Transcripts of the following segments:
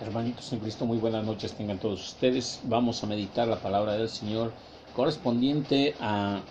Hermanitos en Cristo, muy buenas noches tengan todos ustedes. Vamos a meditar la palabra del Señor correspondiente a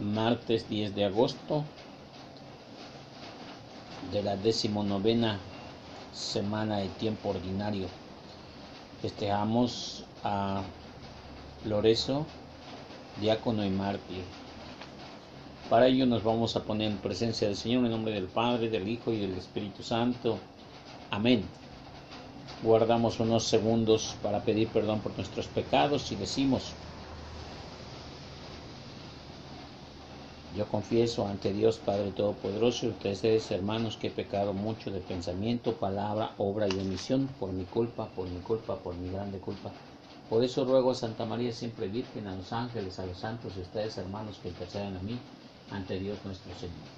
martes 10 de agosto de la decimonovena semana de tiempo ordinario. Festejamos a Lorezo, diácono y mártir. Para ello nos vamos a poner en presencia del Señor en nombre del Padre, del Hijo y del Espíritu Santo. Amén. Guardamos unos segundos para pedir perdón por nuestros pecados y decimos, yo confieso ante Dios Padre Todopoderoso y ustedes hermanos que he pecado mucho de pensamiento, palabra, obra y omisión por mi culpa, por mi culpa, por mi grande culpa. Por eso ruego a Santa María siempre Virgen, a los ángeles, a los santos y ustedes hermanos que intercedan a mí ante Dios nuestro Señor.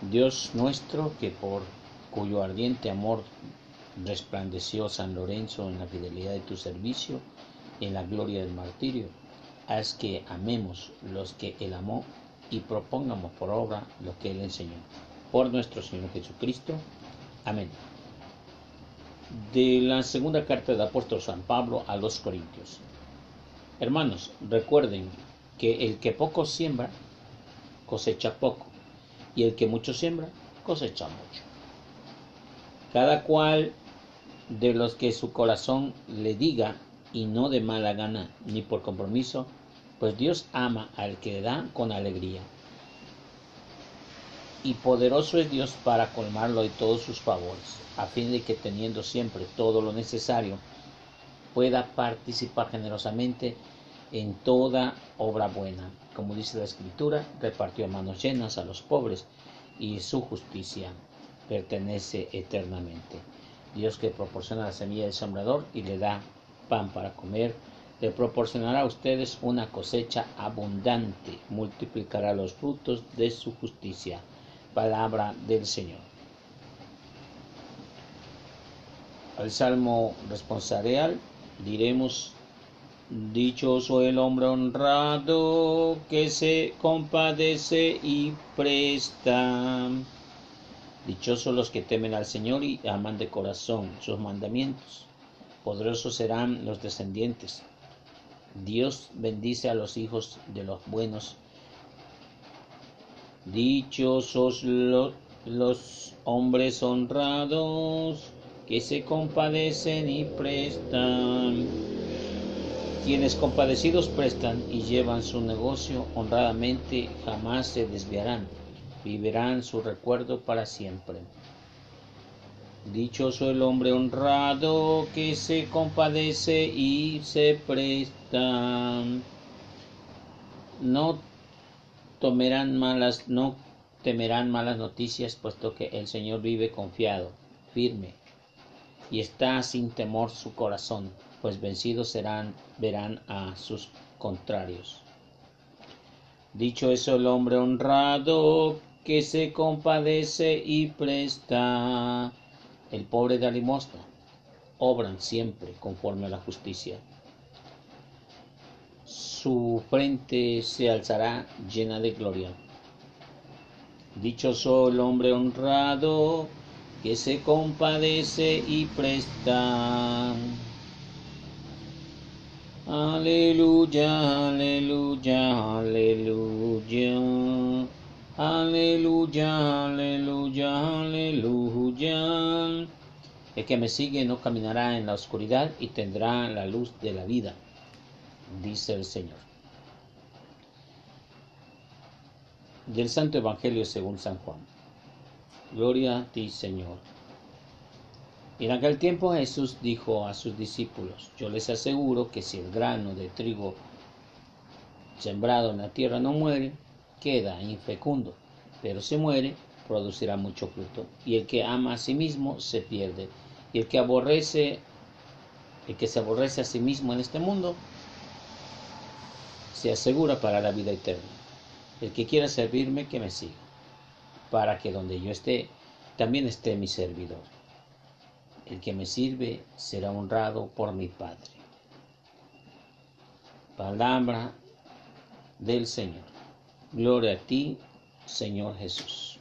Dios nuestro que por cuyo ardiente amor resplandeció San Lorenzo en la fidelidad de tu servicio y en la gloria del martirio. Haz que amemos los que Él amó y propongamos por obra lo que Él enseñó. Por nuestro Señor Jesucristo. Amén. De la segunda carta del apóstol San Pablo a los Corintios. Hermanos, recuerden que el que poco siembra, cosecha poco, y el que mucho siembra, cosecha mucho cada cual de los que su corazón le diga y no de mala gana ni por compromiso, pues Dios ama al que da con alegría. Y poderoso es Dios para colmarlo de todos sus favores, a fin de que teniendo siempre todo lo necesario, pueda participar generosamente en toda obra buena. Como dice la Escritura, repartió manos llenas a los pobres y su justicia pertenece eternamente. Dios que proporciona la semilla del sembrador y le da pan para comer, le proporcionará a ustedes una cosecha abundante, multiplicará los frutos de su justicia. Palabra del Señor. Al Salmo responsorial diremos, Dichoso el hombre honrado que se compadece y presta. Dichosos los que temen al Señor y aman de corazón sus mandamientos. Poderosos serán los descendientes. Dios bendice a los hijos de los buenos. Dichosos los hombres honrados que se compadecen y prestan. Quienes compadecidos prestan y llevan su negocio honradamente jamás se desviarán vivirán su recuerdo para siempre. Dichoso el hombre honrado que se compadece y se presta. No tomerán malas, no temerán malas noticias, puesto que el Señor vive confiado, firme, y está sin temor su corazón, pues vencidos serán, verán a sus contrarios. Dicho eso el hombre honrado que se compadece y presta. El pobre da limosna. Obran siempre conforme a la justicia. Su frente se alzará llena de gloria. Dichoso el hombre honrado que se compadece y presta. Aleluya, aleluya, aleluya. Aleluya, aleluya, aleluya. El que me sigue no caminará en la oscuridad y tendrá la luz de la vida, dice el Señor. Del Santo Evangelio según San Juan. Gloria a ti, Señor. En aquel tiempo Jesús dijo a sus discípulos, yo les aseguro que si el grano de trigo sembrado en la tierra no muere, queda infecundo, pero si muere, producirá mucho fruto. Y el que ama a sí mismo se pierde. Y el que aborrece, el que se aborrece a sí mismo en este mundo, se asegura para la vida eterna. El que quiera servirme, que me siga, para que donde yo esté, también esté mi servidor. El que me sirve será honrado por mi Padre. Palabra del Señor. Gloria a ti, Señor Jesús.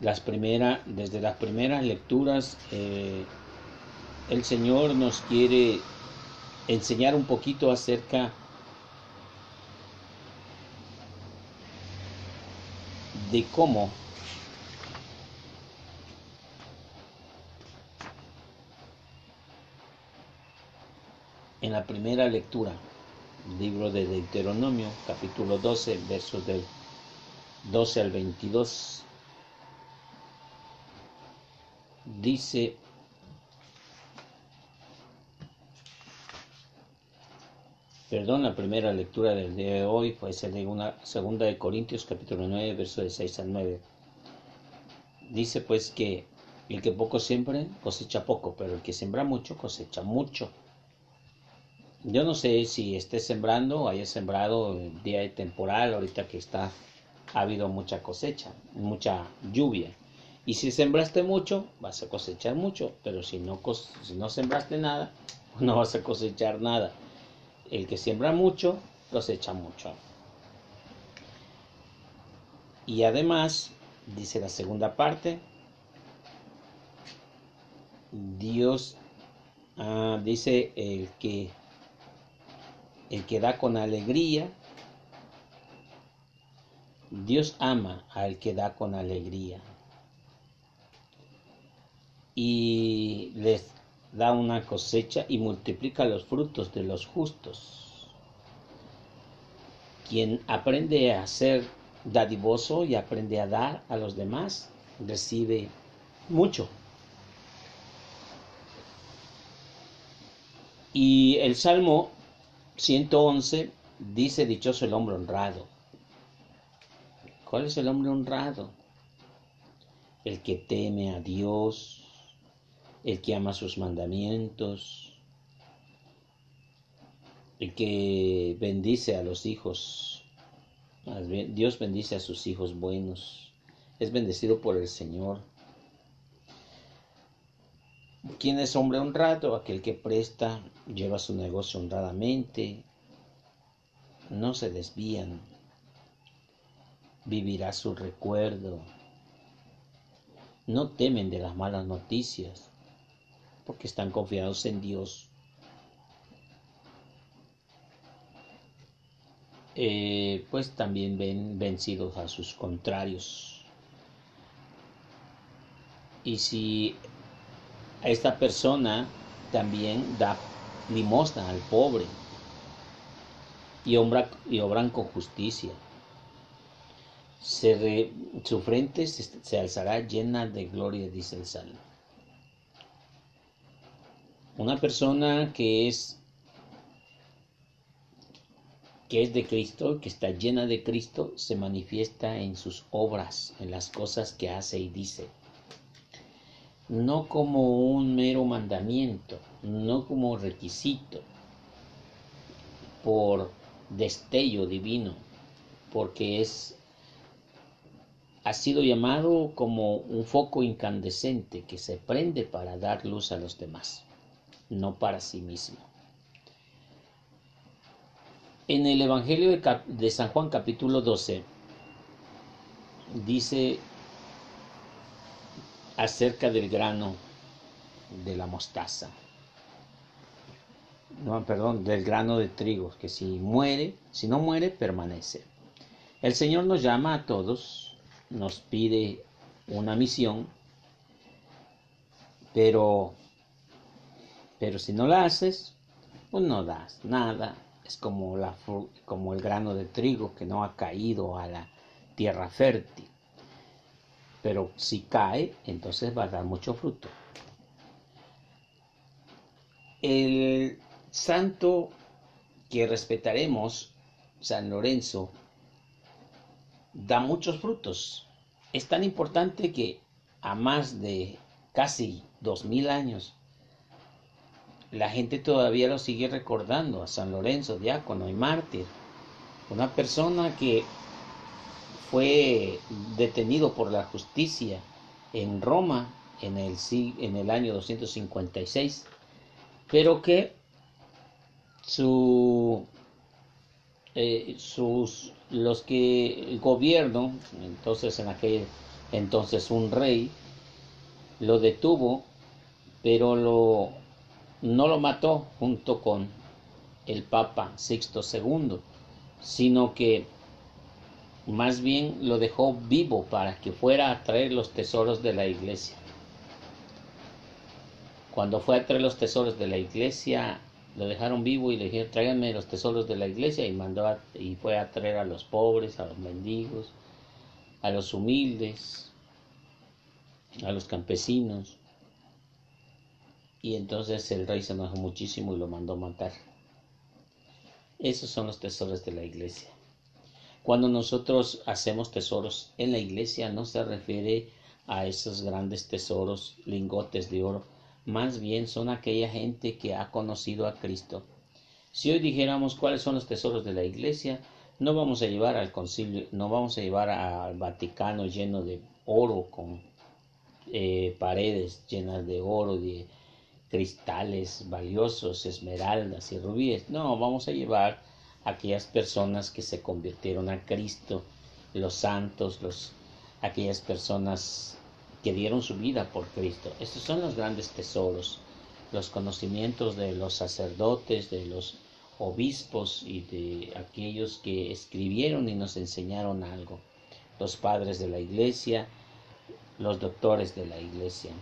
las desde las primeras lecturas, eh, el Señor nos quiere enseñar un poquito acerca de cómo en la primera lectura, libro de Deuteronomio, capítulo 12, versos del 12 al 22, dice, perdón, la primera lectura del día de hoy fue una segunda de Corintios capítulo 9, versos de 6 al 9. Dice pues que el que poco siembra cosecha poco, pero el que siembra mucho cosecha mucho. Yo no sé si esté sembrando o haya sembrado el día de temporal, ahorita que está, ha habido mucha cosecha, mucha lluvia. Y si sembraste mucho, vas a cosechar mucho, pero si no, si no sembraste nada, no vas a cosechar nada. El que siembra mucho, cosecha mucho. Y además, dice la segunda parte, Dios ah, dice el que el que da con alegría. Dios ama al que da con alegría. Y les da una cosecha y multiplica los frutos de los justos. Quien aprende a ser dadivoso y aprende a dar a los demás, recibe mucho. Y el Salmo 111 dice, dichoso el hombre honrado. ¿Cuál es el hombre honrado? El que teme a Dios, el que ama sus mandamientos, el que bendice a los hijos. Dios bendice a sus hijos buenos. Es bendecido por el Señor. ¿Quién es hombre honrado? Aquel que presta, lleva su negocio honradamente, no se desvían, vivirá su recuerdo, no temen de las malas noticias, porque están confiados en Dios. Eh, pues también ven vencidos a sus contrarios. Y si esta persona también da limosna al pobre y, y obran con justicia. su frente se, se, alzará llena de gloria, dice el Salmo. Una persona que es que es de Cristo, que está llena de Cristo, se manifiesta en sus obras, en las cosas que hace y dice no como un mero mandamiento, no como requisito, por destello divino, porque es ha sido llamado como un foco incandescente que se prende para dar luz a los demás, no para sí mismo. En el Evangelio de, San Juan capítulo 12 dice acerca del grano de la mostaza. No, perdón, del grano de trigo, que si muere, si no muere, permanece. El Señor nos llama a todos, nos pide una misión, pero, pero si no la haces, pues no das nada. Es como, la, como el grano de trigo que no ha caído a la tierra fértil pero si cae, entonces va a dar mucho fruto. El santo que respetaremos, San Lorenzo, da muchos frutos. Es tan importante que a más de casi dos mil años, la gente todavía lo sigue recordando a San Lorenzo, diácono y mártir. Una persona que fue detenido por la justicia en Roma en el, en el año 256, pero que su, eh, sus, los que el gobierno, entonces en aquel Entonces un rey lo detuvo, pero lo, no lo mató junto con el Papa Sixto II, sino que más bien lo dejó vivo para que fuera a traer los tesoros de la iglesia. Cuando fue a traer los tesoros de la iglesia, lo dejaron vivo y le dijeron, tráiganme los tesoros de la iglesia y mandó y fue a traer a los pobres, a los mendigos, a los humildes, a los campesinos. Y entonces el rey se enojó muchísimo y lo mandó matar. Esos son los tesoros de la iglesia. Cuando nosotros hacemos tesoros en la iglesia no se refiere a esos grandes tesoros, lingotes de oro, más bien son aquella gente que ha conocido a Cristo. Si hoy dijéramos cuáles son los tesoros de la iglesia, no vamos a llevar al concilio, no vamos a llevar al Vaticano lleno de oro con eh, paredes llenas de oro, de cristales valiosos, esmeraldas y rubíes. No, vamos a llevar aquellas personas que se convirtieron a Cristo, los santos, los, aquellas personas que dieron su vida por Cristo. Estos son los grandes tesoros, los conocimientos de los sacerdotes, de los obispos y de aquellos que escribieron y nos enseñaron algo, los padres de la iglesia, los doctores de la iglesia.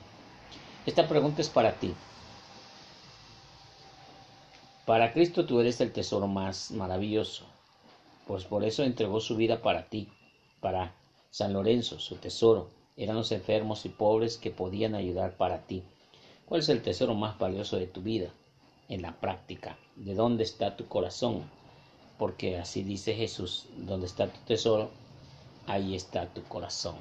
Esta pregunta es para ti. Para Cristo tú eres el tesoro más maravilloso, pues por eso entregó su vida para ti, para San Lorenzo, su tesoro. Eran los enfermos y pobres que podían ayudar para ti. ¿Cuál es el tesoro más valioso de tu vida? En la práctica. ¿De dónde está tu corazón? Porque así dice Jesús, donde está tu tesoro, ahí está tu corazón.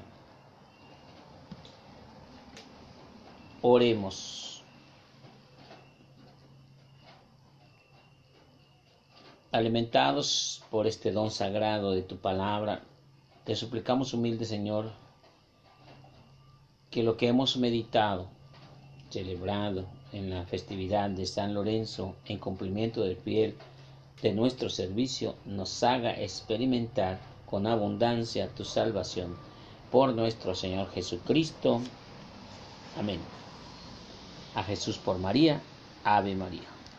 Oremos. Alimentados por este don sagrado de tu palabra, te suplicamos, humilde Señor, que lo que hemos meditado, celebrado en la festividad de San Lorenzo en cumplimiento del fiel de nuestro servicio, nos haga experimentar con abundancia tu salvación por nuestro Señor Jesucristo. Amén. A Jesús por María, Ave María.